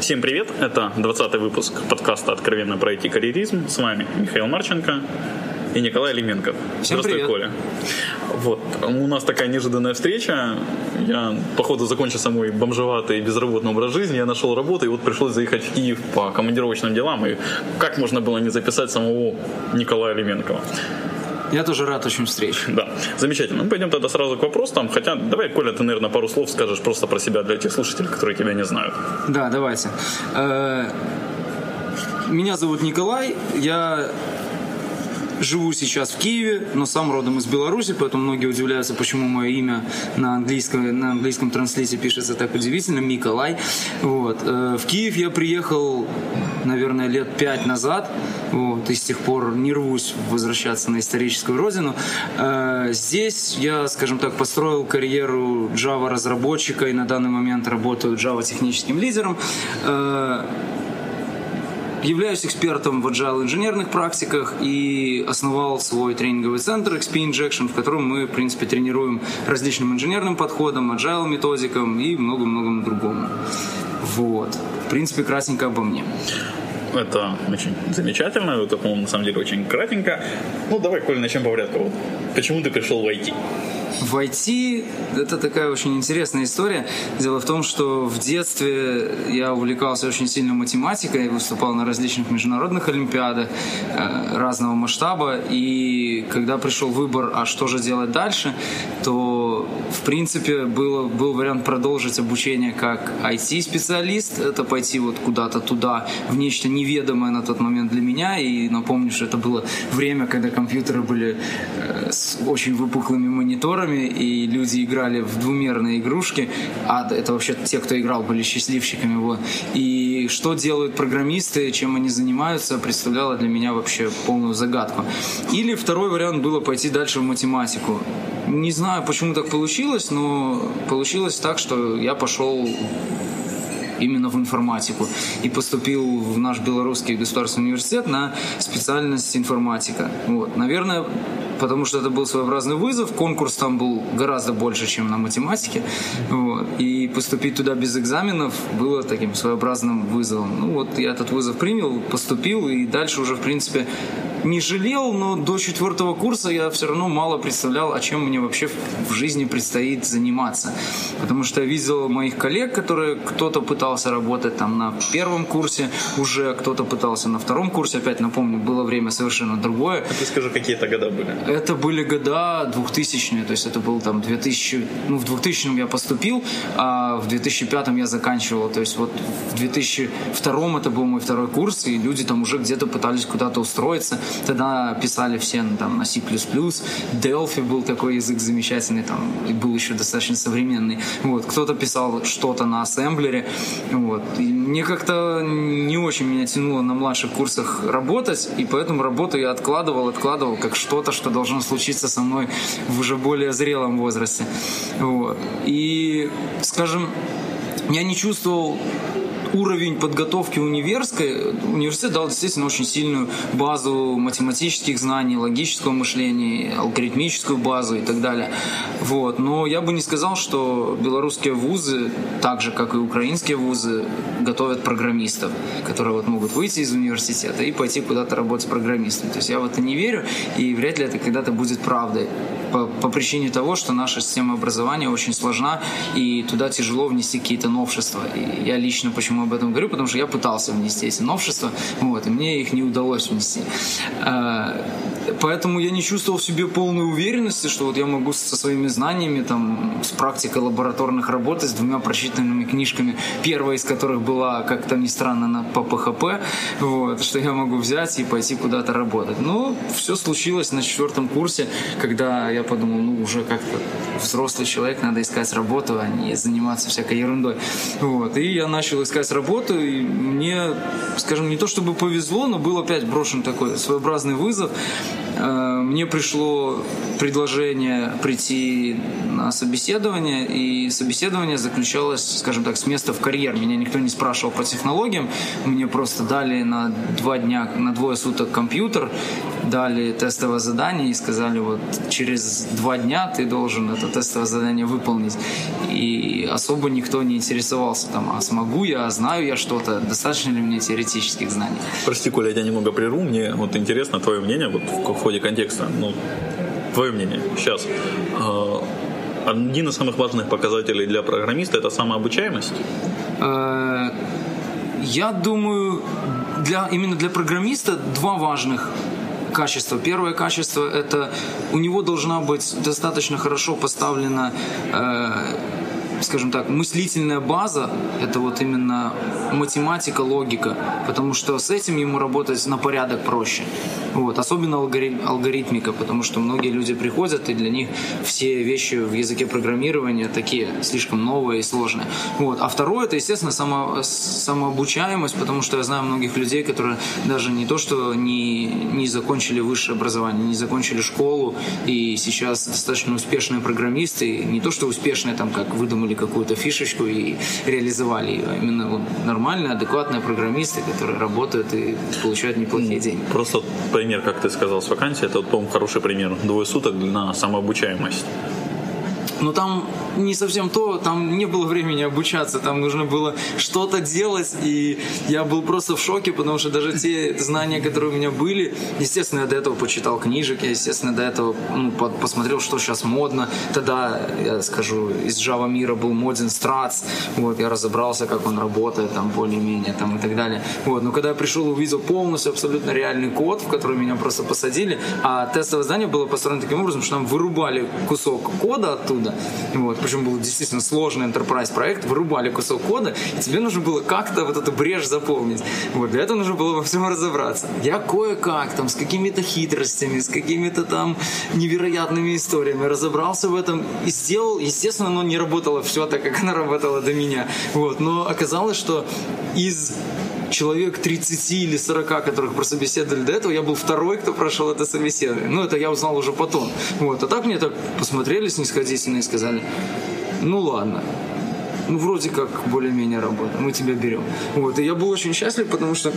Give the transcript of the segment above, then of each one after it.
Всем привет! Это 20 выпуск подкаста «Откровенно про IT-карьеризм». С вами Михаил Марченко и Николай Лименко. Всем Здравствуй, привет. Коля. Вот, у нас такая неожиданная встреча. Я, походу, закончился мой бомжеватый безработный образ жизни. Я нашел работу, и вот пришлось заехать в Киев по командировочным делам. И как можно было не записать самого Николая Лименкова? Я тоже рад очень встрече. Да, замечательно. Ну, пойдем тогда сразу к вопросам. Хотя, давай, Коля, ты, наверное, пару слов скажешь просто про себя для тех слушателей, которые тебя не знают. Да, давайте. Э, Меня зовут Николай, я живу сейчас в Киеве, но сам родом из Беларуси, поэтому многие удивляются, почему мое имя на английском, на английском транслите пишется так удивительно, Миколай. Вот. Э, В Киев я приехал, наверное, лет пять назад, вот, и с тех пор не рвусь возвращаться на историческую родину. Э, Здесь я, скажем так, построил карьеру Java-разработчика и на данный момент работаю Java-техническим лидером. Являюсь экспертом в agile инженерных практиках и основал свой тренинговый центр XP Injection, в котором мы, в принципе, тренируем различным инженерным подходам, agile методикам и много-многому другому. Вот. В принципе, красненько обо мне. Это очень замечательно, это, по-моему, на самом деле очень кратенько. Ну, давай, Коля, начнем по порядку. Вот Почему ты пришел в IT? В IT это такая очень интересная история. Дело в том, что в детстве я увлекался очень сильно математикой, выступал на различных международных олимпиадах э, разного масштаба. И когда пришел выбор, а что же делать дальше, то в принципе было, был вариант продолжить обучение как IT-специалист, это пойти вот куда-то туда, в нечто неведомое на тот момент для меня. И напомню, что это было время, когда компьютеры были э, с очень выпуклыми мониторами, и люди играли в двумерные игрушки, а это вообще те, кто играл, были счастливчиками. Вот. И что делают программисты, чем они занимаются, представляло для меня вообще полную загадку. Или второй вариант было пойти дальше в математику. Не знаю, почему так получилось, но получилось так, что я пошел именно в информатику и поступил в наш белорусский государственный университет на специальность информатика. Вот. Наверное, потому что это был своеобразный вызов. Конкурс там был гораздо больше, чем на математике. Вот. И поступить туда без экзаменов было таким своеобразным вызовом. Ну вот я этот вызов принял, поступил, и дальше уже, в принципе, не жалел, но до четвертого курса я все равно мало представлял, о чем мне вообще в жизни предстоит заниматься. Потому что я видел моих коллег, которые кто-то пытался работать там на первом курсе уже, кто-то пытался на втором курсе. Опять напомню, было время совершенно другое. Ты скажи, какие это года были? Это были года 2000-е, то есть это был там 2000, ну в 2000 я поступил, а в 2005 я заканчивал, то есть вот в 2002 это был мой второй курс, и люди там уже где-то пытались куда-то устроиться, тогда писали все ну, там на C++, Delphi был такой язык замечательный, там и был еще достаточно современный, вот, кто-то писал что-то на ассемблере, вот, и мне как-то не очень меня тянуло на младших курсах работать, и поэтому работу я откладывал, откладывал как что-то, что должно случиться со мной в уже более зрелом возрасте. Вот. И, скажем, я не чувствовал уровень подготовки универской, университет дал действительно очень сильную базу математических знаний, логического мышления, алгоритмическую базу и так далее. Вот. Но я бы не сказал, что белорусские вузы, так же как и украинские вузы, готовят программистов, которые вот могут выйти из университета и пойти куда-то работать программистом. То есть я в это не верю, и вряд ли это когда-то будет правдой. По, по причине того, что наша система образования очень сложна, и туда тяжело внести какие-то новшества. И я лично почему об этом говорю, потому что я пытался внести эти новшества, вот, и мне их не удалось внести. Поэтому я не чувствовал в себе полной уверенности, что вот я могу со своими знаниями, там, с практикой лабораторных работ, с двумя прочитанными книжками, первая из которых была, как то ни странно, на, по ПХП, вот, что я могу взять и пойти куда-то работать. Но все случилось на четвертом курсе, когда я подумал, ну, уже как-то взрослый человек, надо искать работу, а не заниматься всякой ерундой. Вот. И я начал искать работу, и мне, скажем, не то чтобы повезло, но был опять брошен такой своеобразный вызов. Э, мне пришло предложение прийти на собеседование, и собеседование заключалось, скажем так, с места в карьер. Меня никто не спрашивал по технологиям, мне просто дали на два дня, на двое суток компьютер, дали тестовое задание и сказали, вот через два дня ты должен это тестовое задание выполнить. Особо никто не интересовался там, а смогу я, а знаю я что-то, достаточно ли мне теоретических знаний. Прости, Коля, я тебя немного прерву, мне вот интересно твое мнение вот в ходе контекста. Ну, твое мнение сейчас. А, один из самых важных показателей для программиста это самообучаемость? Э, я думаю, для, именно для программиста два важных качества. Первое качество – это у него должна быть достаточно хорошо поставлена э, скажем так, мыслительная база – это вот именно математика, логика, потому что с этим ему работать на порядок проще. Вот. Особенно алгорит, алгоритмика, потому что многие люди приходят, и для них все вещи в языке программирования такие слишком новые и сложные. Вот. А второе – это, естественно, само, самообучаемость, потому что я знаю многих людей, которые даже не то, что не, не закончили высшее образование, не закончили школу, и сейчас достаточно успешные программисты, не то, что успешные, там, как выдумали какую-то фишечку и реализовали ее. А именно вот, нормальные, адекватные программисты, которые работают и получают неплохие деньги. Просто пример, как ты сказал, с вакансией, это, по-моему, хороший пример. Двое суток на самообучаемость. Но там не совсем то, там не было времени обучаться, там нужно было что-то делать, и я был просто в шоке, потому что даже те знания, которые у меня были, естественно, я до этого почитал книжек, я, естественно, до этого ну, посмотрел, что сейчас модно. Тогда, я скажу, из Java мира был моден Strats, вот, я разобрался, как он работает, там, более-менее, там, и так далее. Вот, но когда я пришел, увидел полностью абсолютно реальный код, в который меня просто посадили, а тестовое здание было построено таким образом, что нам вырубали кусок кода оттуда, вот, причем был действительно сложный enterprise проект, вырубали кусок кода, и тебе нужно было как-то вот эту брешь заполнить. Вот, для этого нужно было во всем разобраться. Я кое-как там с какими-то хитростями, с какими-то там невероятными историями разобрался в этом и сделал, естественно, оно не работало все так, как оно работало до меня. Вот, но оказалось, что из человек 30 или 40, которых прособеседовали до этого, я был второй, кто прошел это собеседование. Ну, это я узнал уже потом. Вот. А так мне так посмотрели снисходительно и сказали, ну ладно, ну вроде как более-менее работа, мы тебя берем. Вот, и я был очень счастлив, потому что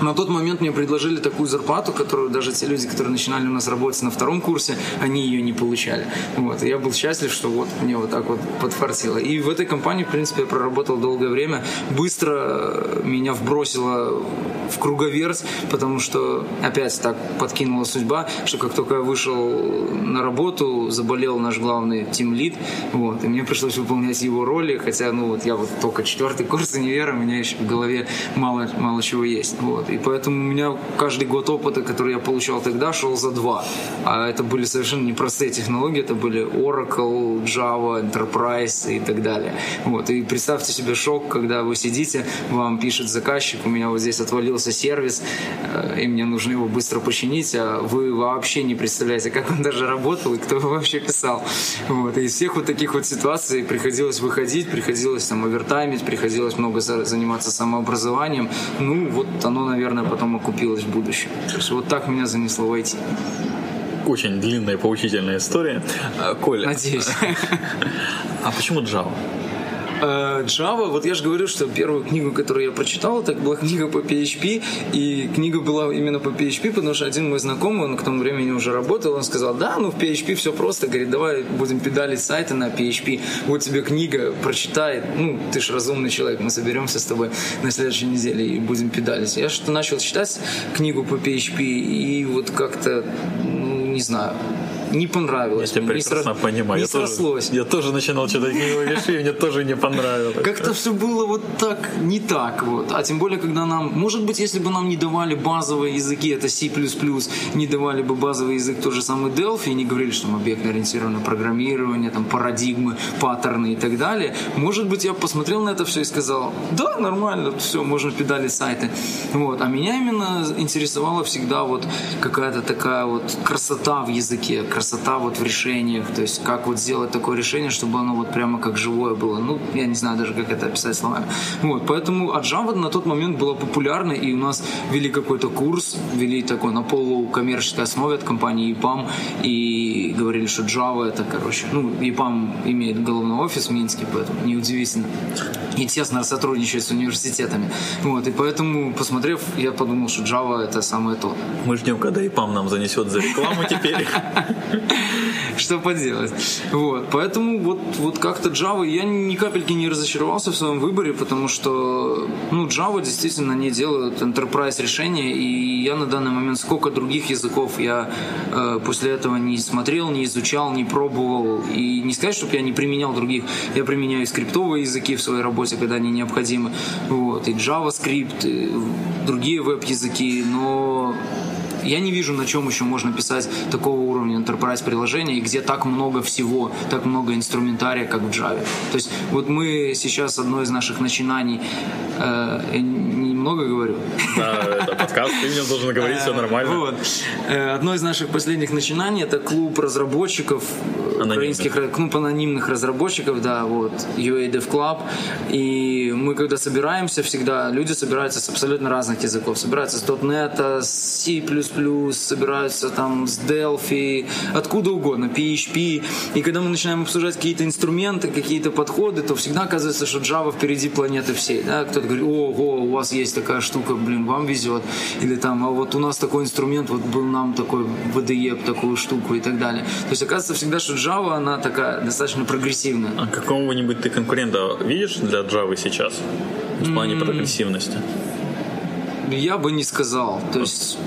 на тот момент мне предложили такую зарплату, которую даже те люди, которые начинали у нас работать на втором курсе, они ее не получали. Вот. Я был счастлив, что вот мне вот так вот подфартило. И в этой компании, в принципе, я проработал долгое время. Быстро меня вбросило в круговерть, потому что опять так подкинула судьба, что как только я вышел на работу, заболел наш главный тимлид, вот, и мне пришлось выполнять его роли, хотя, ну вот я вот только четвертый курс универа, у меня еще в голове мало, мало чего есть, вот. И поэтому у меня каждый год опыта, который я получал тогда, шел за два. А это были совершенно непростые технологии, это были Oracle, Java, Enterprise и так далее. Вот. И представьте себе шок, когда вы сидите, вам пишет заказчик, у меня вот здесь отвалился сервис, э, и мне нужно его быстро починить, а вы вообще не представляете, как он даже работал и кто его вообще писал. Вот. И из всех вот таких вот ситуаций приходилось выходить, приходилось там овертаймить, приходилось много заниматься самообразованием. Ну, вот оно, наверное, наверное, потом окупилось в будущем. То есть вот так меня занесло в IT. Очень длинная поучительная история. А, Коля. Надеюсь. А почему Java? Э, Java, вот я же говорю, что первую книгу, которую я прочитал, это была книга по PHP, и книга была именно по PHP, потому что один мой знакомый, он к тому времени уже работал, он сказал, да, ну в PHP все просто, говорит, давай будем педалить сайты на PHP, вот тебе книга, прочитай, ну, ты же разумный человек, мы соберемся с тобой на следующей неделе и будем педалить. Я что-то начал читать книгу по PHP, и вот как-то, ну, не знаю, не понравилось. Я тебя прекрасно не понимаю. Не я срослось. Тоже, я тоже начинал читать книгу вещей, мне тоже не понравилось. Как-то все было вот так, не так вот. А тем более, когда нам, может быть, если бы нам не давали базовые языки, это C++, не давали бы базовый язык тот же самый Delphi, и не говорили, что там объектно-ориентированное программирование, там парадигмы, паттерны и так далее, может быть, я посмотрел на это все и сказал, да, нормально, все, можно педалить сайты. Вот. А меня именно интересовала всегда вот какая-то такая вот красота в языке, красота вот в решениях, то есть как вот сделать такое решение, чтобы оно вот прямо как живое было. Ну, я не знаю даже, как это описать словами. Вот, поэтому от Java на тот момент была популярна, и у нас вели какой-то курс, вели такой на полукоммерческой основе от компании EPAM, и говорили, что Java это, короче, ну, EPAM имеет головной офис в Минске, поэтому неудивительно. И тесно сотрудничает с университетами. Вот, и поэтому, посмотрев, я подумал, что Java это самое то. Мы ждем, когда EPAM нам занесет за рекламу теперь. Что поделать. Вот. Поэтому вот, вот как-то Java, я ни капельки не разочаровался в своем выборе, потому что ну, Java действительно не делают enterprise решения, и я на данный момент сколько других языков я э, после этого не смотрел, не изучал, не пробовал, и не сказать, чтобы я не применял других, я применяю скриптовые языки в своей работе, когда они необходимы, вот, и JavaScript, и другие веб-языки, но я не вижу, на чем еще можно писать такого уровня enterprise приложения, и где так много всего, так много инструментария, как в Java. То есть вот мы сейчас одно из наших начинаний, э, немного говорю. Да, это подкаст, ты мне должен говорить, все нормально. Вот. Э, одно из наших последних начинаний это клуб разработчиков, анонимных. украинских, клуб анонимных разработчиков, да, вот, UA Dev Club. И мы когда собираемся, всегда люди собираются с абсолютно разных языков. Собираются с .NET, с C++, собираются там с Delphi, откуда угодно, PHP. И когда мы начинаем обсуждать какие-то инструменты, какие-то подходы, то всегда оказывается, что Java впереди планеты всей. Да? Кто-то говорит, ого, у вас есть такая штука, блин, вам везет. Или там, а вот у нас такой инструмент, вот был нам такой VDE, такую штуку и так далее. То есть оказывается всегда, что Java, она такая достаточно прогрессивная. А какого-нибудь ты конкурента видишь для Java сейчас? В плане mm-hmm. прогрессивности? Я бы не сказал. То есть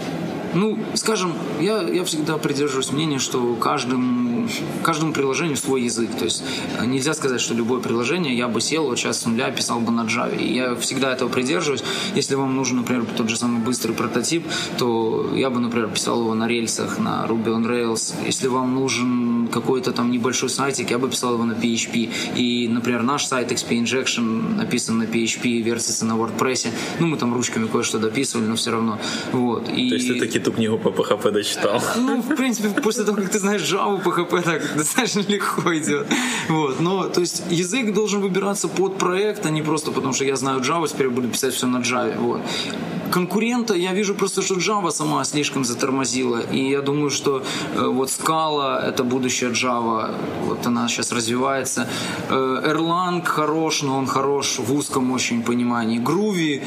ну, скажем, я, я всегда придерживаюсь мнения, что каждому, каждому приложению свой язык. То есть э, нельзя сказать, что любое приложение я бы сел вот сейчас с нуля писал бы на Java. И я всегда этого придерживаюсь. Если вам нужен, например, тот же самый быстрый прототип, то я бы, например, писал его на рельсах, на Ruby on Rails. Если вам нужен какой-то там небольшой сайтик, я бы писал его на PHP. И, например, наш сайт XP Injection написан на PHP, вертится на WordPress. Ну, мы там ручками кое-что дописывали, но все равно. Вот. И... То есть ты таки эту книгу по PHP дочитал. Ну, в принципе, после того, как ты знаешь Java, PHP так достаточно легко идет. Вот. Но, то есть, язык должен выбираться под проект, а не просто потому, что я знаю Java, теперь буду писать все на Java. Вот конкурента я вижу просто, что Java сама слишком затормозила. И я думаю, что э, вот Scala — это будущее Java. Вот она сейчас развивается. Э, Erlang хорош, но он хорош в узком очень понимании. Groovy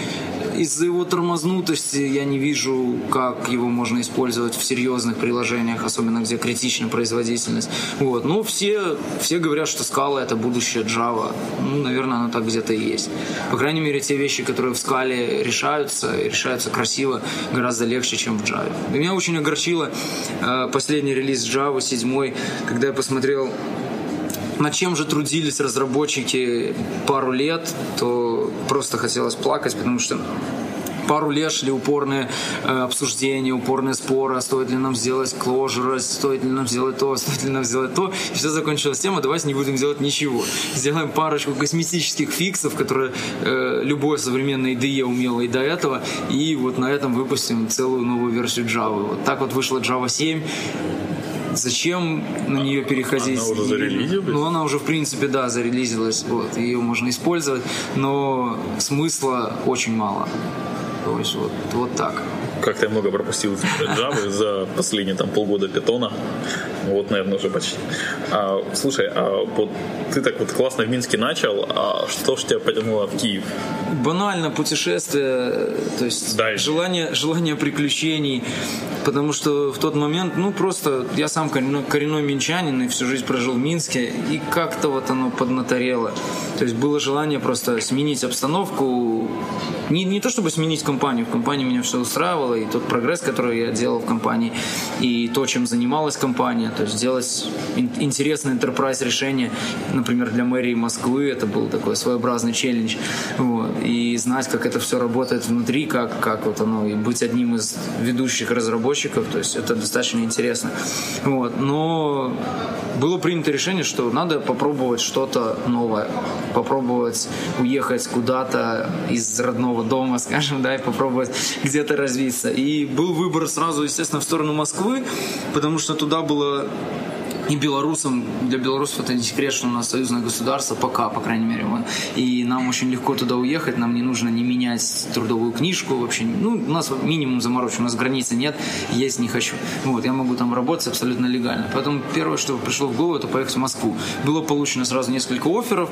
из-за его тормознутости я не вижу, как его можно использовать в серьезных приложениях, особенно где критична производительность. Вот. Но все, все говорят, что Scala — это будущее Java. Ну, наверное, оно так где-то и есть. По крайней мере, те вещи, которые в Scala решаются, решаются красиво, гораздо легче, чем в Java. И меня очень огорчило э, последний релиз Java 7, когда я посмотрел над чем же трудились разработчики пару лет, то просто хотелось плакать, потому что пару лет шли упорные э, обсуждения, упорные споры, а стоит ли нам сделать closure, стоит ли нам сделать то, стоит ли нам сделать то. И все закончилось тем, а давайте не будем делать ничего. Сделаем парочку косметических фиксов, которые э, любое современное IDE умело и до этого, и вот на этом выпустим целую новую версию Java. Вот так вот вышла Java 7 зачем на нее переходить? Она уже зарелизилась? Ну, она уже, в принципе, да, зарелизилась. Вот, ее можно использовать, но смысла очень мало. То есть вот, вот так. Как ты много пропустил Java за последние там полгода питона. Вот, наверное, уже почти. А, слушай, а вот ты так вот классно в Минске начал, а что ж тебя потянуло в Киев? Банально путешествие, то есть Дальше. желание, желание приключений, потому что в тот момент, ну просто я сам коренной, коренной минчанин и всю жизнь прожил в Минске, и как-то вот оно поднаторело. То есть было желание просто сменить обстановку, не, не то чтобы сменить компанию, в компании меня все устраивало, и тот прогресс, который я делал в компании, и то, чем занималась компания, то есть сделать интересное enterprise решение, например, для мэрии Москвы, это был такой своеобразный челлендж, вот, и знать, как это все работает внутри, как, как вот оно, и быть одним из ведущих разработчиков, то есть это достаточно интересно, вот, но было принято решение, что надо попробовать что-то новое, попробовать уехать куда-то из родного дома, скажем, да, и попробовать где-то развиться. И был выбор сразу, естественно, в сторону Москвы, потому что туда было и белорусам, для белорусов это не секрет, что у нас союзное государство, пока, по крайней мере. Вот. И нам очень легко туда уехать, нам не нужно не менять трудовую книжку вообще. Ну, у нас минимум заморочен, у нас границы нет, есть не хочу. Вот, я могу там работать абсолютно легально. Поэтому первое, что пришло в голову, это поехать в Москву. Было получено сразу несколько офферов,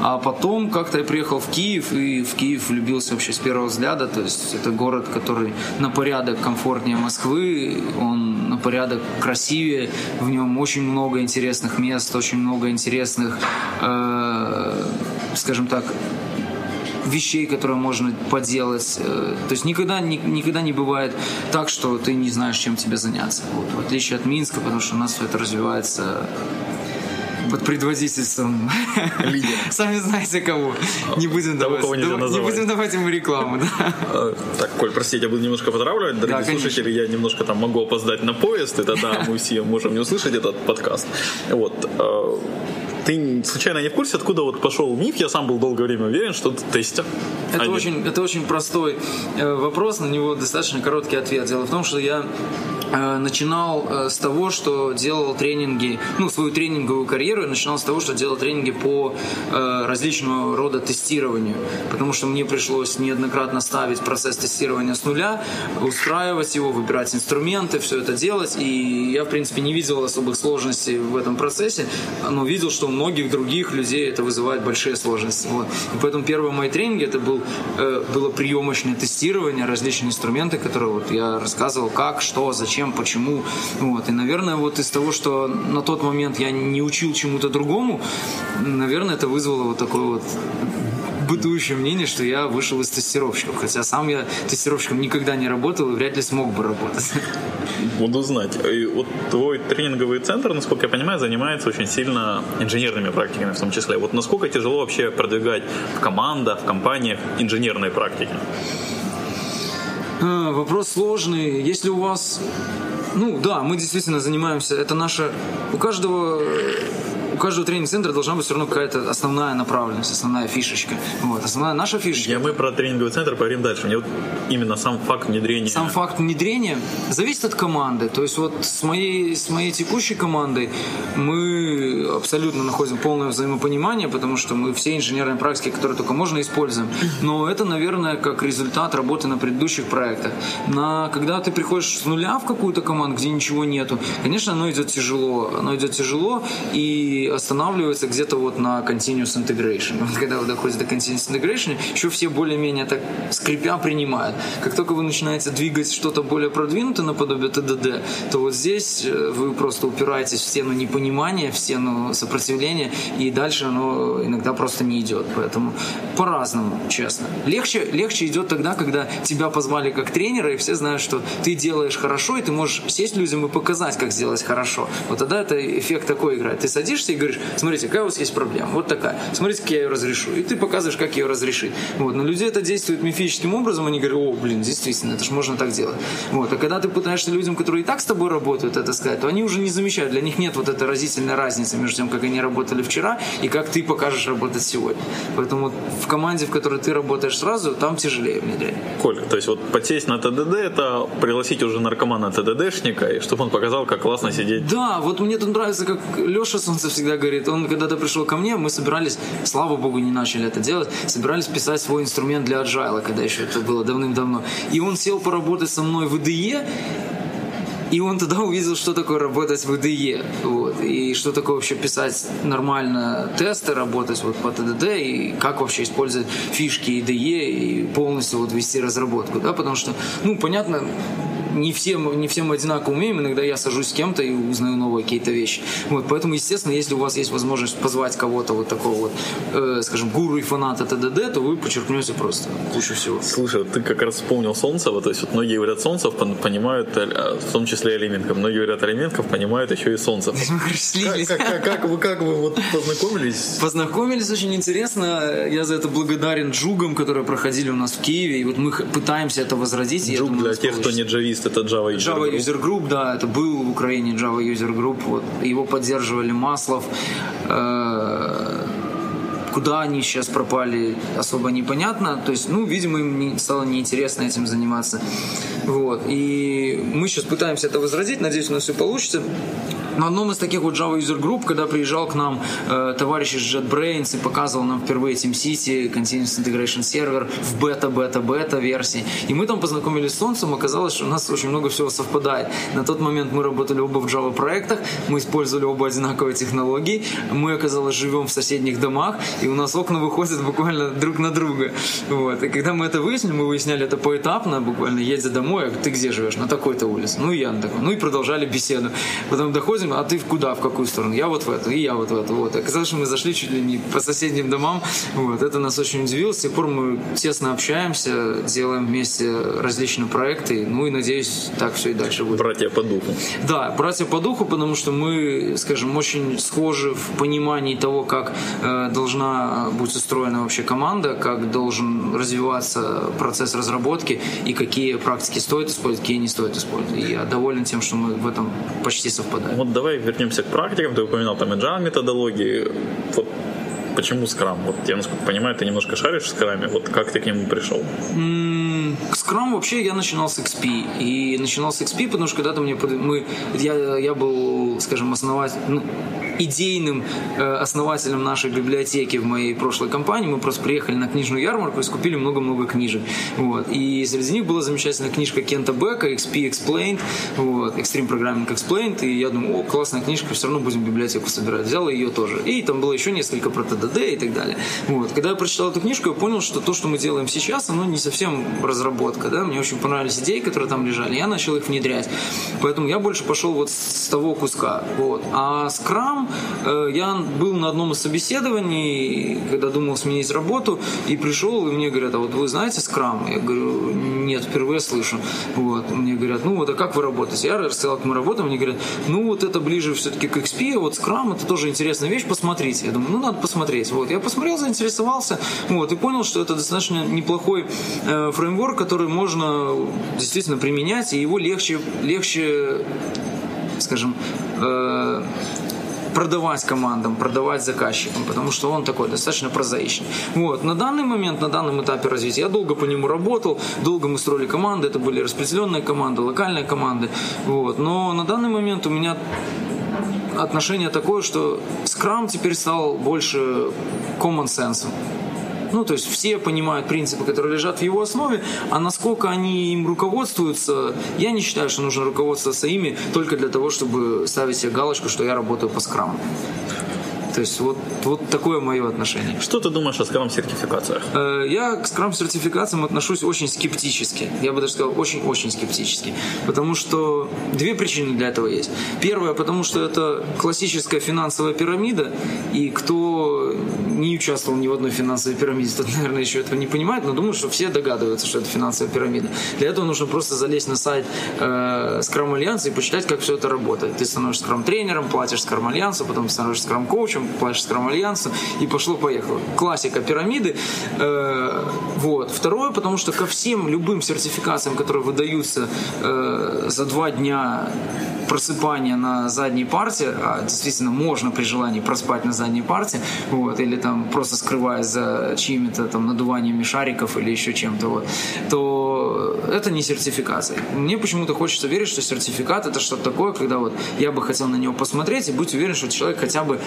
а потом как-то я приехал в Киев, и в Киев влюбился вообще с первого взгляда. То есть это город, который на порядок комфортнее Москвы, он на порядок красивее, в нем очень много интересных мест, очень много интересных, э, скажем так, вещей, которые можно поделать. Э, то есть никогда, ни, никогда не бывает так, что ты не знаешь, чем тебе заняться. Вот. В отличие от Минска, потому что у нас все это развивается под предводительством Сами знаете кого. Не будем давать, кого не будем давать ему рекламу. Да. А, так, Коль, простите, я буду немножко потравливать. Дорогие да, слушатели, я немножко там могу опоздать на поезд, и тогда мы все можем не услышать этот подкаст. Вот. А, ты случайно не в курсе, откуда вот пошел миф? Я сам был долгое время уверен, что ты тестер. Это, очень, это очень простой э, вопрос, на него достаточно короткий ответ. Дело в том, что я Э, начинал э, с того, что делал тренинги, ну, свою тренинговую карьеру я начинал с того, что делал тренинги по различного рода тестированию, потому что мне пришлось неоднократно ставить процесс тестирования с нуля, устраивать его, выбирать инструменты, все это делать, и я, в принципе, не видел особых сложностей в этом процессе, но видел, что многих других людей это вызывает большие сложности. Вот. И поэтому первые мои тренинги это был, было приемочное тестирование, различные инструменты, которые вот я рассказывал, как, что, зачем, почему. Вот. И, наверное, вот из того, что на тот момент я не учил чему-то другому, наверное, это вызвало вот такое вот бытующее мнение, что я вышел из тестировщиков. Хотя сам я тестировщиком никогда не работал и вряд ли смог бы работать. Буду знать. И вот твой тренинговый центр, насколько я понимаю, занимается очень сильно инженерными практиками в том числе. Вот насколько тяжело вообще продвигать в командах, в компаниях инженерные практики? А, вопрос сложный. Если у вас... Ну да, мы действительно занимаемся, это наша... У каждого у каждого тренинг-центра должна быть все равно какая-то основная направленность, основная фишечка. Вот. Основная наша фишечка. Я мы про тренинговый центр поговорим дальше. Мне вот именно сам факт внедрения. Сам факт внедрения зависит от команды. То есть вот с моей, с моей текущей командой мы абсолютно находим полное взаимопонимание, потому что мы все инженерные практики, которые только можно, используем. Но это, наверное, как результат работы на предыдущих проектах. На, когда ты приходишь с нуля в какую-то команду, где ничего нету, конечно, оно идет тяжело. Оно идет тяжело, и останавливается где-то вот на continuous integration. Вот когда вы доходите до continuous integration, еще все более-менее так скрипя принимают. Как только вы начинаете двигать что-то более продвинутое наподобие ТДД, то вот здесь э, вы просто упираетесь в стену непонимания, в стену сопротивления, и дальше оно иногда просто не идет. Поэтому по-разному, честно. Легче, легче идет тогда, когда тебя позвали как тренера, и все знают, что ты делаешь хорошо, и ты можешь сесть людям и показать, как сделать хорошо. Вот тогда это эффект такой играет. Ты садишься и говоришь, смотрите, какая у вас есть проблема, вот такая, смотрите, как я ее разрешу. И ты показываешь, как ее разрешить. Вот. На людей это действует мифическим образом, они говорят, о, блин, действительно, это же можно так делать. Вот. А когда ты пытаешься людям, которые и так с тобой работают, это сказать, то они уже не замечают, для них нет вот этой разительной разницы между тем, как они работали вчера и как ты покажешь работать сегодня. Поэтому в команде, в которой ты работаешь сразу, там тяжелее внедрять. Коля, то есть вот подсесть на ТДД, это пригласить уже наркомана ТДДшника, и чтобы он показал, как классно сидеть. Да, вот мне тут нравится, как Леша Солнце всегда говорит, он когда-то пришел ко мне, мы собирались, слава богу, не начали это делать, собирались писать свой инструмент для agile, когда еще это было давным-давно. И он сел поработать со мной в IDE, и он тогда увидел, что такое работать в IDE, вот, и что такое вообще писать нормально тесты, работать вот по ТДД, и как вообще использовать фишки IDE и полностью вот вести разработку, да, потому что, ну, понятно, не все, не все мы одинаково умеем, иногда я сажусь с кем-то и узнаю новые какие-то вещи. Вот, поэтому, естественно, если у вас есть возможность позвать кого-то вот такого вот, э, скажем, гуру и фаната ТДД, то вы подчеркнете просто кучу всего. Слушай, ты как раз вспомнил Солнцева, то есть вот многие говорят Солнцев, понимают, э, в том числе Алименков, многие говорят Алименков, понимают еще и Солнцев. Как, как, как, вы, как вы вот познакомились? Познакомились очень интересно. Я за это благодарен джугам, которые проходили у нас в Киеве, и вот мы пытаемся это возродить. Джуг для тех, кто не джавист, это Java User Java Group. User Group, да, это был в Украине Java User Group, вот, его поддерживали Маслов, э, куда они сейчас пропали, особо непонятно. То есть, ну, видимо, им стало неинтересно этим заниматься. Вот. И мы сейчас пытаемся это возродить, надеюсь, у нас все получится. На одном из таких вот Java User Group, когда приезжал к нам э, товарищ из JetBrains и показывал нам впервые TeamCity, Continuous Integration Server в бета-бета-бета версии. И мы там познакомились с Солнцем, оказалось, что у нас очень много всего совпадает. На тот момент мы работали оба в Java проектах, мы использовали оба одинаковые технологии, мы, оказалось, живем в соседних домах, у нас окна выходят буквально друг на друга. Вот. И когда мы это выяснили, мы выясняли это поэтапно, буквально едя домой, а ты где живешь? На такой-то улице. Ну и я на такой. Ну и продолжали беседу. Потом доходим а ты куда, в какую сторону? Я вот в эту, и я вот в эту. Вот. Оказалось, что мы зашли чуть ли не по соседним домам. Вот. Это нас очень удивило. С тех пор мы тесно общаемся, делаем вместе различные проекты. Ну и надеюсь, так все и дальше будет. Братья по духу. Да, братья по духу, потому что мы, скажем, очень схожи в понимании того, как э, должна быть устроена вообще команда, как должен развиваться процесс разработки и какие практики стоит использовать, какие не стоит использовать. И я доволен тем, что мы в этом почти совпадаем. Вот давай вернемся к практикам. Ты упоминал там agile методологии. Вот почему скрам? Вот я, насколько понимаю, ты немножко шаришь в скраме. Вот как ты к нему пришел? К Scrum вообще я начинал с XP. И начинал с XP, потому что когда-то мне мы, я, я был, скажем, основатель, ну, идейным э, основателем нашей библиотеки в моей прошлой компании. Мы просто приехали на книжную ярмарку и скупили много-много книжек. Вот. И среди них была замечательная книжка Кента Бека XP Explained, вот, Extreme Programming Explained. И я думаю, о, классная книжка, все равно будем библиотеку собирать. Взял ее тоже. И там было еще несколько про ТДД и так далее. Вот. Когда я прочитал эту книжку, я понял, что то, что мы делаем сейчас, оно не совсем разработка. Да? Мне очень понравились идеи, которые там лежали. Я начал их внедрять. Поэтому я больше пошел вот с того куска. Вот. А Scrum Э, я был на одном из собеседований, когда думал сменить работу, и пришел, и мне говорят, а вот вы знаете скрам? Я говорю, нет, впервые слышу. Вот. Мне говорят, ну вот, а как вы работаете? Я рассказал, как мы работаем, мне говорят, ну вот это ближе все-таки к XP, а вот скрам это тоже интересная вещь, посмотрите. Я думаю, ну надо посмотреть. Вот. Я посмотрел, заинтересовался, вот, и понял, что это достаточно неплохой э, фреймворк, который можно действительно применять, и его легче, легче скажем, э, продавать командам, продавать заказчикам, потому что он такой достаточно прозаичный. Вот. На данный момент, на данном этапе развития, я долго по нему работал, долго мы строили команды, это были распределенные команды, локальные команды. Вот. Но на данный момент у меня отношение такое, что Scrum теперь стал больше common sense. Ну, то есть все понимают принципы, которые лежат в его основе, а насколько они им руководствуются, я не считаю, что нужно руководствоваться ими только для того, чтобы ставить себе галочку, что я работаю по скраму. То есть вот, вот такое мое отношение. Что ты думаешь о скрам-сертификациях? Э, я к скрам-сертификациям отношусь очень скептически. Я бы даже сказал, очень-очень скептически. Потому что две причины для этого есть. Первое, потому что это классическая финансовая пирамида, и кто не участвовал ни в одной финансовой пирамиде, тот, наверное, еще этого не понимает, но думаю, что все догадываются, что это финансовая пирамида. Для этого нужно просто залезть на сайт э, Scrum Альянса и почитать, как все это работает. Ты становишься скрам-тренером, платишь Scrum Альянсу, потом становишься скрам-коучем, платишь Scrum Альянсу, и пошло-поехало. Классика пирамиды. Э, вот. Второе, потому что ко всем любым сертификациям, которые выдаются э, за два дня просыпания на задней парте, а действительно можно при желании проспать на задней парте, вот, или там просто скрываясь за чьими-то там надуваниями шариков или еще чем-то, вот, то это не сертификация. Мне почему-то хочется верить, что сертификат это что-то такое, когда вот я бы хотел на него посмотреть и быть уверен, что человек хотя бы,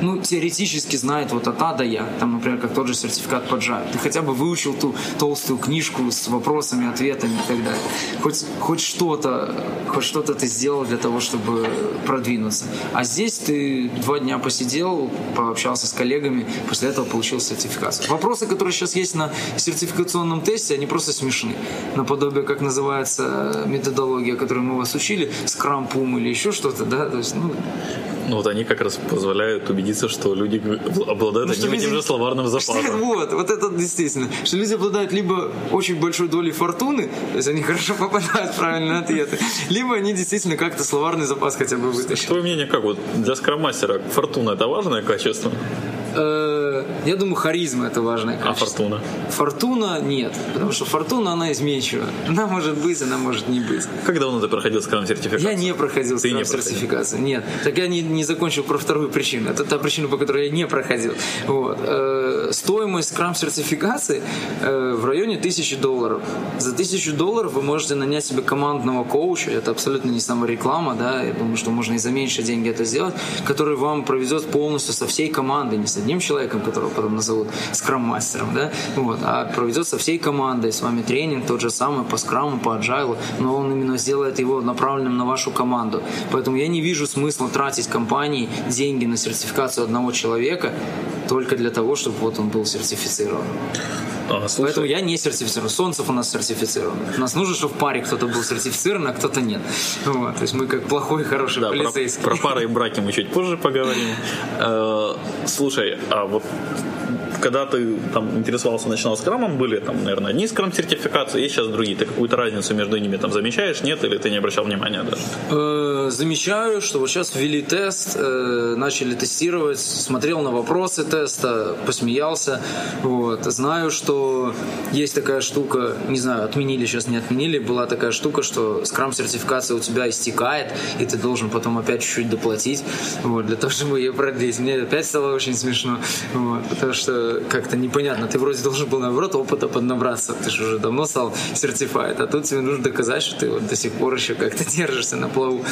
ну, теоретически знает вот от А до Я. Там, например, как тот же сертификат по Java. Ты хотя бы выучил ту толстую книжку с вопросами, ответами и так далее. Хоть, хоть что-то, хоть что-то ты сделал для того, чтобы продвинуться. А здесь ты два дня посидел, пообщался с коллегами, после этого получил сертификацию. Вопросы, которые сейчас есть на сертификационном тесте, они просто смешны. Наподобие, как называется методология, которую мы вас учили, скрам пум или еще что-то, да, то есть, ну, ну вот они как раз позволяют убедиться, что люди обладают ну, одним и тем же словарным запасом. Вот, вот это действительно. Что люди обладают либо очень большой долей фортуны, то есть они хорошо попадают в правильные ответы, либо они действительно как-то словарный запас хотя бы вытащат. Твое мнение как? Вот для скромастера фортуна это важное качество? Э, я думаю, харизма это важное качество. А фортуна? Фортуна нет, потому что фортуна, она изменчива. Она может быть, она может не быть. Как давно ты проходил скрам сертификацию? Я не проходил скрам сертификацию, нет. Так я не, не закончил про вторую причину. Это та причина, по которой я не проходил. Вот. Э, стоимость скрам-сертификации э, в районе тысячи долларов. За тысячу долларов вы можете нанять себе командного коуча, это абсолютно не самореклама, да, я думаю, что можно и за меньшие деньги это сделать, который вам проведет полностью со всей командой, не с одним человеком, которого потом назовут скрам-мастером, да, вот, а проведет со всей командой, с вами тренинг тот же самый по скраму, по agile, но он именно сделает его направленным на вашу команду. Поэтому я не вижу смысла тратить компании деньги на сертификацию одного человека только для того, чтобы вот он был сертифицирован. А, Поэтому я не сертифицирован. Солнцев у нас сертифицирован. У нас нужно, чтобы в паре кто-то был сертифицирован, а кто-то нет. Вот. То есть мы как плохой, хороший да, полицейский. Про, про пары и браки мы чуть позже поговорим. Э, слушай, а вот когда ты там интересовался, начинал скрамом, были там, наверное, одни скрам-сертификации, и сейчас другие. Ты какую-то разницу между ними там замечаешь, нет, или ты не обращал внимания даже? Э, замечаю, что вот сейчас ввели тест, э, начали тестировать, смотрел на вопросы теста, посмеялся. Вот. Знаю, что есть такая штука, не знаю, отменили сейчас, не отменили, была такая штука, что скрам-сертификация у тебя истекает, и ты должен потом опять чуть-чуть доплатить, вот, для того, чтобы ее продлить. Мне опять стало очень смешно, вот, потому что как-то непонятно. Ты вроде должен был, наоборот, опыта поднабраться. Ты же уже давно стал сертифайт, а тут тебе нужно доказать, что ты вот до сих пор еще как-то держишься на плаву.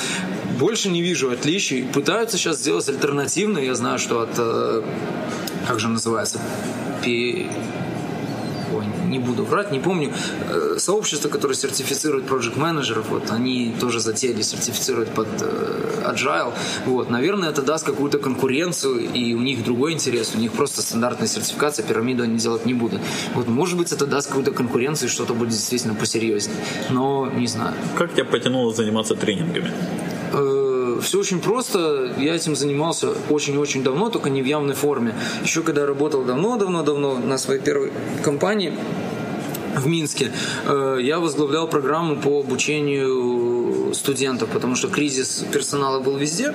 Больше не вижу отличий. Пытаются сейчас сделать альтернативно. Я знаю, что от... Э, как же называется? Не буду врать, не помню, э, сообщество, которое сертифицирует project менеджеров вот они тоже затеяли сертифицировать под э, agile, вот, наверное, это даст какую-то конкуренцию, и у них другой интерес, у них просто стандартная сертификация, пирамиду они делать не будут. Вот, может быть, это даст какую-то конкуренцию, и что-то будет действительно посерьезнее, но не знаю. Как тебя потянуло заниматься тренингами? Все очень просто. Я этим занимался очень-очень давно, только не в явной форме. Еще когда работал давно-давно-давно на своей первой компании, в Минске, э, я возглавлял программу по обучению студентов, потому что кризис персонала был везде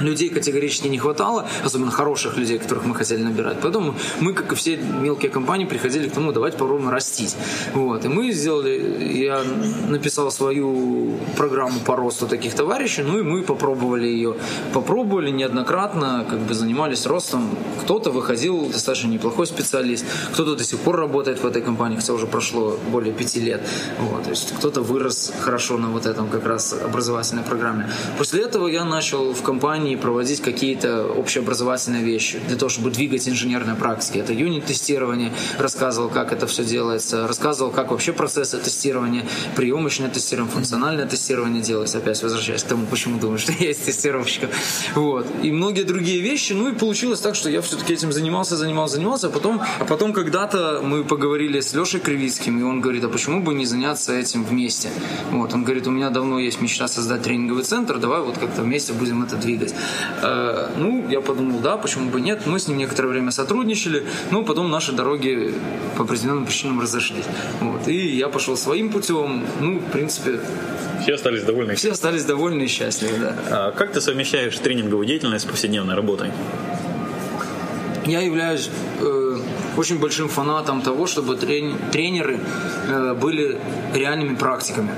людей категорически не хватало, особенно хороших людей, которых мы хотели набирать. Поэтому мы, как и все мелкие компании, приходили к тому, давайте попробуем растить. Вот. И мы сделали, я написал свою программу по росту таких товарищей, ну и мы попробовали ее. Попробовали неоднократно, как бы занимались ростом. Кто-то выходил достаточно неплохой специалист, кто-то до сих пор работает в этой компании, хотя уже прошло более пяти лет. Вот. То есть кто-то вырос хорошо на вот этом как раз образовательной программе. После этого я начал в компании компании проводить какие-то общеобразовательные вещи для того, чтобы двигать инженерные практики. Это юнит-тестирование, рассказывал, как это все делается, рассказывал, как вообще процессы тестирования, приемочное тестирование, функциональное тестирование делается. Опять возвращаясь к тому, почему думаю, что я есть тестировщик. Вот. И многие другие вещи. Ну и получилось так, что я все-таки этим занимался, занимался, занимался, а потом, а потом когда-то мы поговорили с Лешей Кривицким, и он говорит, а почему бы не заняться этим вместе? Вот. Он говорит, у меня давно есть мечта создать тренинговый центр, давай вот как-то вместе будем это двигать. Э, ну, я подумал, да, почему бы нет. Мы с ним некоторое время сотрудничали, но потом наши дороги по определенным причинам разошлись. Вот. И я пошел своим путем. Ну, в принципе, все остались довольны. Все остались довольны и счастливы, да. А как ты совмещаешь тренинговую деятельность с повседневной работой? Я являюсь э, очень большим фанатом того, чтобы трени- тренеры э, были реальными практиками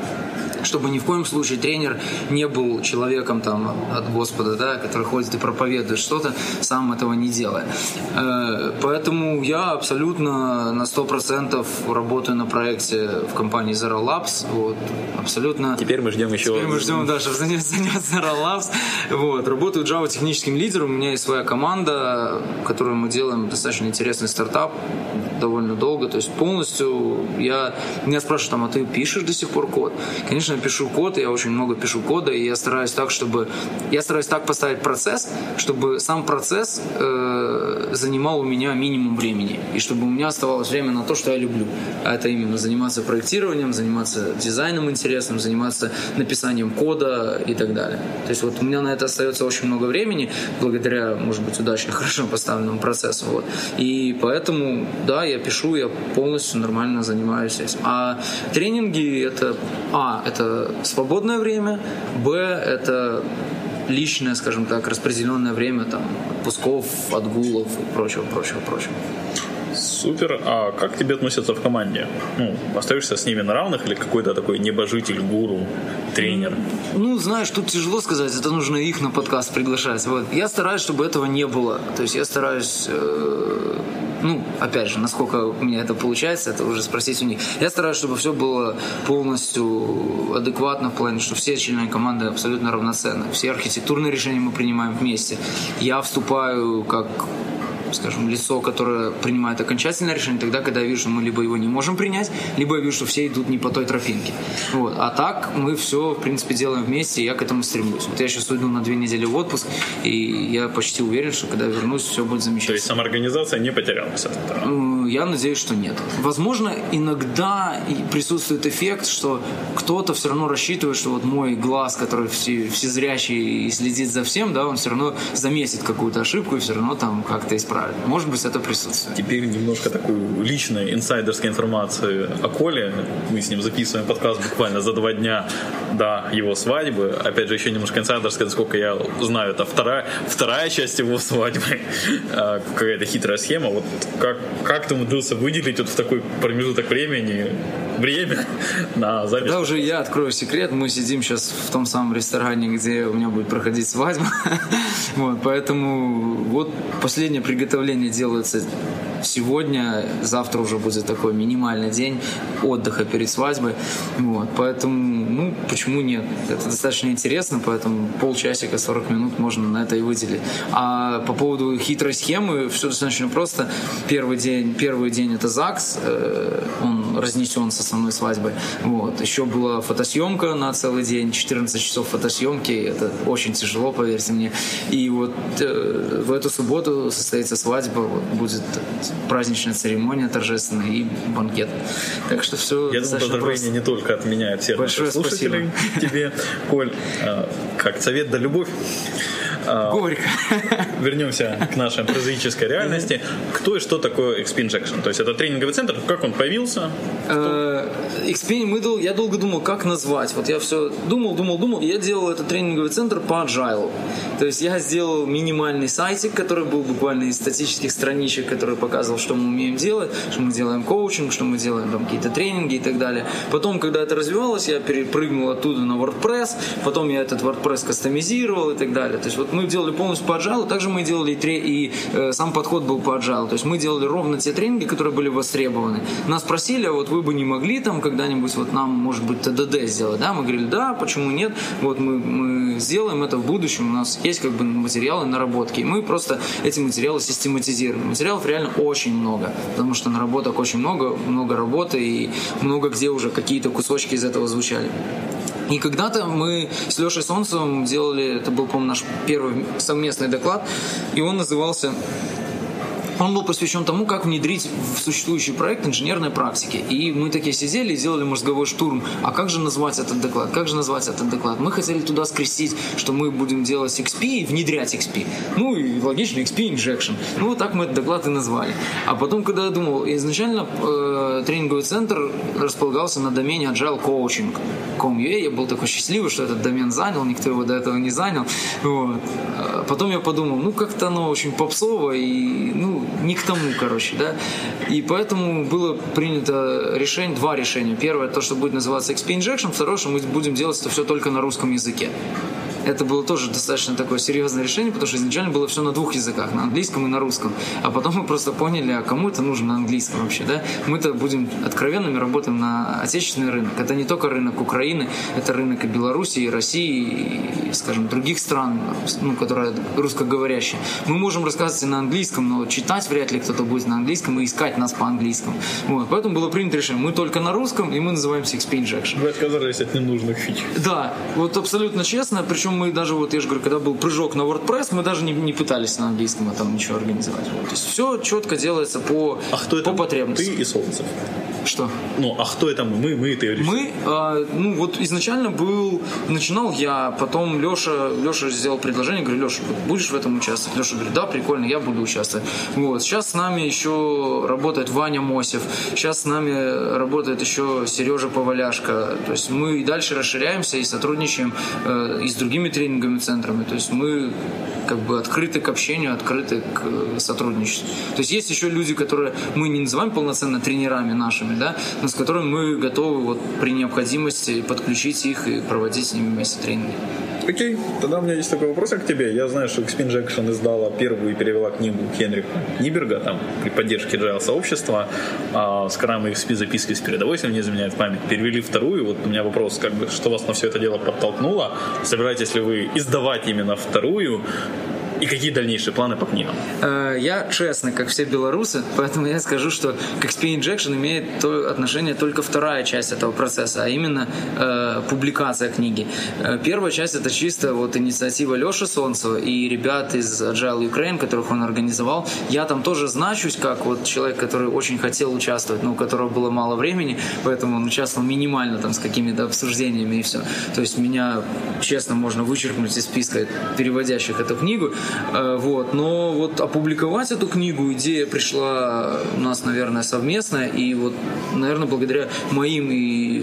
чтобы ни в коем случае тренер не был человеком там от Господа, да, который ходит и проповедует что-то, сам этого не делая. Э, поэтому я абсолютно на 100% работаю на проекте в компании Zero Labs. Вот, абсолютно. Теперь мы ждем еще. Теперь мы ждем, да, чтобы заняться Zero Labs. Вот, работаю Java техническим лидером. У меня есть своя команда, которую мы делаем достаточно интересный стартап довольно долго. То есть полностью я... Меня спрашивают, там, а ты пишешь до сих пор код? Конечно, я пишу код, я очень много пишу кода, и я стараюсь так, чтобы... Я стараюсь так поставить процесс, чтобы сам процесс э, занимал у меня минимум времени, и чтобы у меня оставалось время на то, что я люблю. А это именно заниматься проектированием, заниматься дизайном интересным, заниматься написанием кода и так далее. То есть вот у меня на это остается очень много времени, благодаря, может быть, удачно, хорошо поставленному процессу. Вот. И поэтому, да, я пишу, я полностью нормально занимаюсь этим. А тренинги это, а, это свободное время, б, это личное, скажем так, распределенное время там отпусков, отгулов и прочего, прочего, прочего. Супер. А как к тебе относятся в команде? Ну, остаешься с ними на равных или какой-то такой небожитель, гуру, тренер? Ну, знаешь, тут тяжело сказать, это нужно их на подкаст приглашать. Вот. Я стараюсь, чтобы этого не было. То есть я стараюсь э, Ну, опять же, насколько у меня это получается, это уже спросить у них. Я стараюсь, чтобы все было полностью адекватно в плане, что все члены команды абсолютно равноценны. Все архитектурные решения мы принимаем вместе. Я вступаю как скажем, лицо, которое принимает окончательное решение, тогда, когда я вижу, что мы либо его не можем принять, либо я вижу, что все идут не по той тропинке. Вот. А так мы все, в принципе, делаем вместе, и я к этому стремлюсь. Вот я сейчас уйду на две недели в отпуск, и я почти уверен, что когда вернусь, все будет замечательно. То есть самоорганизация не потерялась от этого? Я надеюсь, что нет. Возможно, иногда присутствует эффект, что кто-то все равно рассчитывает, что вот мой глаз, который все, всезрящий и следит за всем, да, он все равно заметит какую-то ошибку и все равно там как-то исправит правильно. Может быть, это присутствует. Теперь немножко такую личной инсайдерской информации о Коле. Мы с ним записываем подкаст буквально за два дня до его свадьбы. Опять же, еще немножко инсайдерская, насколько я знаю, это вторая, вторая часть его свадьбы. А, какая-то хитрая схема. Вот как, как ты умудрился выделить вот в такой промежуток времени время на запись? Тогда уже я открою секрет. Мы сидим сейчас в том самом ресторане, где у меня будет проходить свадьба. вот, поэтому вот последнее приготовление приготовления делаются сегодня, завтра уже будет такой минимальный день отдыха перед свадьбой. Вот, поэтому, ну, почему нет? Это достаточно интересно, поэтому полчасика, 40 минут можно на это и выделить. А по поводу хитрой схемы, все достаточно просто. Первый день, первый день это ЗАГС, э, он разнесен со основной свадьбой. Вот. Еще была фотосъемка на целый день, 14 часов фотосъемки, это очень тяжело, поверьте мне. И вот э, в эту субботу состоится свадьба, вот, будет праздничная церемония торжественная и банкет. Так что все Я думаю, поздравления не только от меня, от всех Большое слушателей спасибо. тебе, Коль, а, как совет да любовь. А, Горько. Вернемся к нашей прозаической реальности. Кто и что такое XP Injection? То есть это тренинговый центр, как он появился? Э, XP, мы, я долго думал, как назвать. Вот я все думал, думал, думал. Я делал этот тренинговый центр по agile. То есть я сделал минимальный сайтик, который был буквально из статических страничек, который показывал, что мы умеем делать, что мы делаем коучинг, что мы делаем там какие-то тренинги и так далее. Потом, когда это развивалось, я перепрыгнул оттуда на WordPress, потом я этот WordPress кастомизировал и так далее. То есть вот мы делали полностью по agile, также мы делали и, и э, сам подход был по agile. То есть мы делали ровно те тренинги, которые были востребованы. Нас просили, а вот вы бы не могли там когда-нибудь вот нам, может быть, ТДД сделать, да? Мы говорили, да, почему нет? Вот мы, мы сделаем это в будущем, у нас есть как бы материалы, наработки. И мы просто эти материалы систематизируем. Материалов реально очень много, потому что наработок очень много, много работы и много где уже какие-то кусочки из этого звучали. И когда-то мы с Лешей Солнцевым делали, это был, по-моему, наш первый совместный доклад, и он назывался он был посвящен тому, как внедрить в существующий проект инженерной практики. И мы такие сидели и сделали мозговой штурм. А как же назвать этот доклад? Как же назвать этот доклад? Мы хотели туда скрестить, что мы будем делать XP и внедрять XP. Ну и логично, XP Injection. Ну вот так мы этот доклад и назвали. А потом, когда я думал, изначально э, тренинговый центр располагался на домене Agile Coaching. Com.ua. Я был такой счастливый, что этот домен занял, никто его до этого не занял. Вот. А потом я подумал, ну как-то оно очень попсово и ну не к тому, короче, да. И поэтому было принято решение, два решения. Первое, то, что будет называться XP Injection, второе, что мы будем делать это все только на русском языке это было тоже достаточно такое серьезное решение, потому что изначально было все на двух языках, на английском и на русском. А потом мы просто поняли, а кому это нужно на английском вообще, да? Мы-то будем откровенными, работаем на отечественный рынок. Это не только рынок Украины, это рынок и Беларуси, и России, и, скажем, других стран, ну, которые русскоговорящие. Мы можем рассказывать на английском, но читать вряд ли кто-то будет на английском и искать нас по английскому. Вот. Поэтому было принято решение, мы только на русском, и мы называемся XP Injection. Вы отказались от ненужных фич. Да, вот абсолютно честно, причем причем мы даже, вот я же говорю, когда был прыжок на WordPress, мы даже не, не пытались на английском там ничего организовать. То есть все четко делается по, а кто по это? потребностям. Ты и Солнцев. Что? Ну, а кто это мы? Мы, мы и ты. Мы, э, ну вот изначально был, начинал я, потом Леша, Леша сделал предложение, говорю, Леша, будешь в этом участвовать? Леша говорит, да, прикольно, я буду участвовать. Вот, сейчас с нами еще работает Ваня Мосев, сейчас с нами работает еще Сережа Поваляшка. То есть мы и дальше расширяемся и сотрудничаем э, и с другими другими тренинговыми центрами. То есть мы как бы открыты к общению, открыты к э, сотрудничеству. То есть есть еще люди, которые мы не называем полноценно тренерами нашими, да, но с которыми мы готовы вот при необходимости подключить их и проводить с ними вместе тренинги. Окей, тогда у меня есть такой вопрос к тебе. Я знаю, что Xpin Jackson издала первую и перевела книгу Хенрика Ниберга там, при поддержке Agile сообщества. А Scrum и XP записки с передовой, если мне изменяет память. Перевели вторую. Вот у меня вопрос, как бы, что вас на все это дело подтолкнуло? Собираетесь ли вы издавать именно вторую? И какие дальнейшие планы по книгам? Э, я честно, как все белорусы, поэтому я скажу, что к XP Injection имеет то отношение только вторая часть этого процесса, а именно э, публикация книги. Э, первая часть это чисто вот инициатива Леши Солнцева и ребят из Agile Ukraine, которых он организовал. Я там тоже значусь как вот человек, который очень хотел участвовать, но у которого было мало времени, поэтому он участвовал минимально там с какими-то обсуждениями и все. То есть меня, честно, можно вычеркнуть из списка переводящих эту книгу. Э, вот. Но вот опубликовать эту книгу идея пришла у нас, наверное, совместная. И вот, наверное, благодаря моим и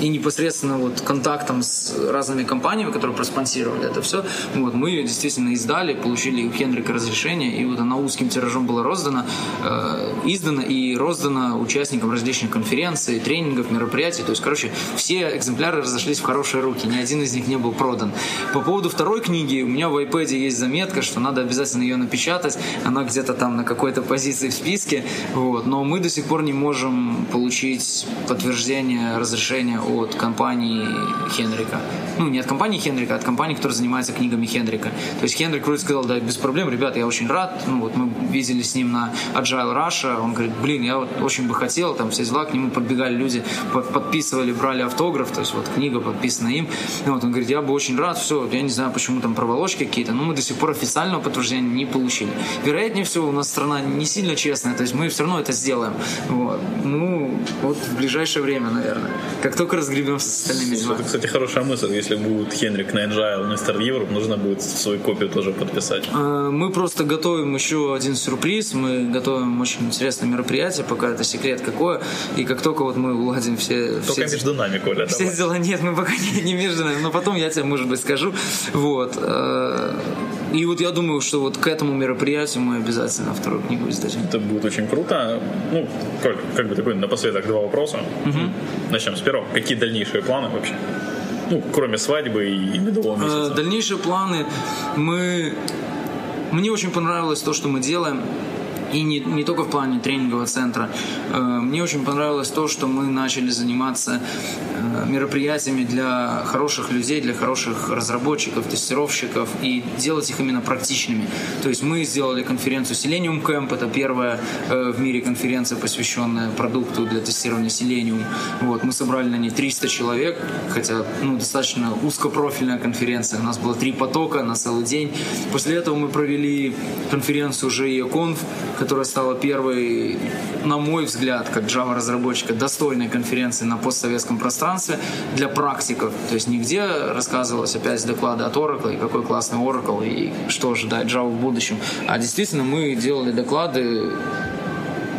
и непосредственно вот контактом с разными компаниями, которые проспонсировали это все, вот, мы ее действительно издали, получили у Хенрика разрешение, и вот она узким тиражом была роздана, э, издана и роздана участникам различных конференций, тренингов, мероприятий. То есть, короче, все экземпляры разошлись в хорошие руки, ни один из них не был продан. По поводу второй книги, у меня в iPad есть заметка, что надо обязательно ее напечатать, она где-то там на какой-то позиции в списке, вот, но мы до сих пор не можем получить подтверждение разрешения от компании Хенрика. Ну, не от компании Хенрика, а от компании, которая занимается книгами Хенрика. То есть Хенрик вроде сказал, да, без проблем, ребята, я очень рад. Ну, вот мы видели с ним на Agile Russia. Он говорит, блин, я вот очень бы хотел, там все дела, к нему подбегали люди, подписывали, брали автограф, то есть вот книга подписана им. И вот он говорит, я бы очень рад, все, я не знаю, почему там проволочки какие-то, но мы до сих пор официального подтверждения не получили. Вероятнее всего, у нас страна не сильно честная, то есть мы все равно это сделаем. Вот. Ну, вот в ближайшее время, наверное. Как только разгребемся с остальными делами. Это, кстати, хорошая мысль. Если будет Хенрик на Agile, на Star Europe, нужно будет свою копию тоже подписать. А, мы просто готовим еще один сюрприз. Мы готовим очень интересное мероприятие, пока это секрет какое. И как только вот мы уладим все... Только все, между нами, Коля, Все давай. дела нет, мы пока не, не между нами. Но потом я тебе, может быть, скажу. Вот. Э, и вот я думаю, что вот к этому мероприятию мы обязательно вторую книгу издадим. Это будет очень круто. Ну, Коль, как бы такой напоследок два вопроса. Угу. Начнем с первого. Какие дальнейшие планы вообще? Ну, кроме свадьбы и медового месяца. Дальнейшие планы мы... Мне очень понравилось то, что мы делаем. И не, не только в плане тренингового центра. Мне очень понравилось то, что мы начали заниматься мероприятиями для хороших людей, для хороших разработчиков, тестировщиков и делать их именно практичными. То есть мы сделали конференцию Selenium Camp, это первая в мире конференция, посвященная продукту для тестирования Selenium. Вот, мы собрали на ней 300 человек, хотя ну, достаточно узкопрофильная конференция. У нас было три потока на целый день. После этого мы провели конференцию JEConf, которая стала первой, на мой взгляд, как Java-разработчика, достойной конференции на постсоветском пространстве для практиков. То есть нигде рассказывалось опять доклады от Oracle, и какой классный Oracle, и что ожидает Java в будущем. А действительно мы делали доклады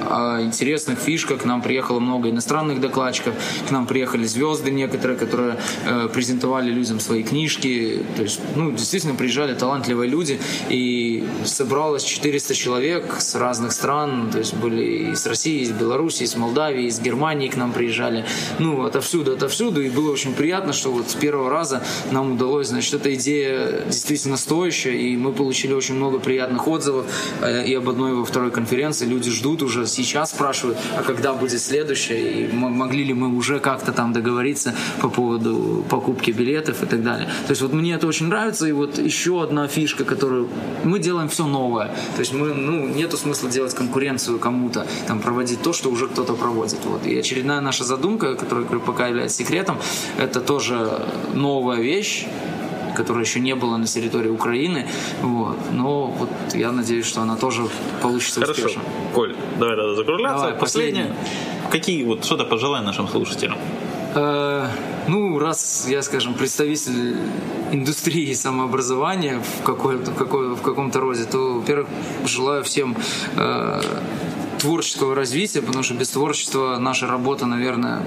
о интересных фишках. К нам приехало много иностранных докладчиков, к нам приехали звезды некоторые, которые э, презентовали людям свои книжки. То есть, ну, действительно приезжали талантливые люди, и собралось 400 человек с разных стран, то есть были из России, из Беларуси, из Молдавии, из Германии к нам приезжали, ну, отовсюду, отовсюду, и было очень приятно, что вот с первого раза нам удалось, значит, эта идея действительно стоящая, и мы получили очень много приятных отзывов э, и об одной и во второй конференции. Люди ждут уже сейчас спрашивают, а когда будет следующее, и могли ли мы уже как-то там договориться по поводу покупки билетов и так далее. То есть вот мне это очень нравится, и вот еще одна фишка, которую мы делаем все новое. То есть мы, ну, нету смысла делать конкуренцию кому-то, там, проводить то, что уже кто-то проводит. Вот. И очередная наша задумка, которая пока является секретом, это тоже новая вещь, которая еще не была на территории Украины. Вот. Но вот я надеюсь, что она тоже получится Хорошо. успешно. Коль, давай тогда закругляться. Давай, Последнее. Какие вот что-то пожелай нашим слушателям? Э, ну, раз я, скажем, представитель индустрии самообразования в, какой, в, какой, в каком-то роде, то, во-первых, желаю всем э, творческого развития, потому что без творчества наша работа, наверное,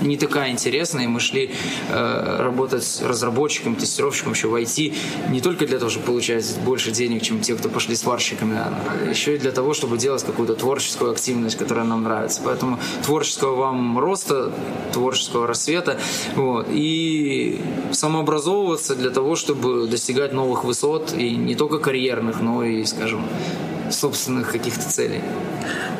не такая интересная, и мы шли э, работать с разработчиком, тестировщиком еще в IT не только для того, чтобы получать больше денег, чем те, кто пошли сварщиками, а еще и для того, чтобы делать какую-то творческую активность, которая нам нравится. Поэтому творческого вам роста, творческого рассвета, вот, и самообразовываться для того, чтобы достигать новых высот, и не только карьерных, но и, скажем, собственных каких-то целей.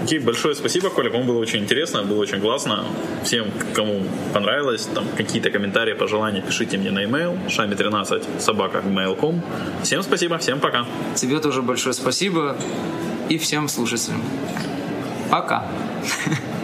Окей, большое спасибо, Коля, по-моему, было очень интересно, было очень классно. Всем, кому понравилось, там какие-то комментарии, пожелания, пишите мне на e-mail шами13 собака mail.com. Всем спасибо, всем пока. Тебе тоже большое спасибо и всем слушателям. Пока.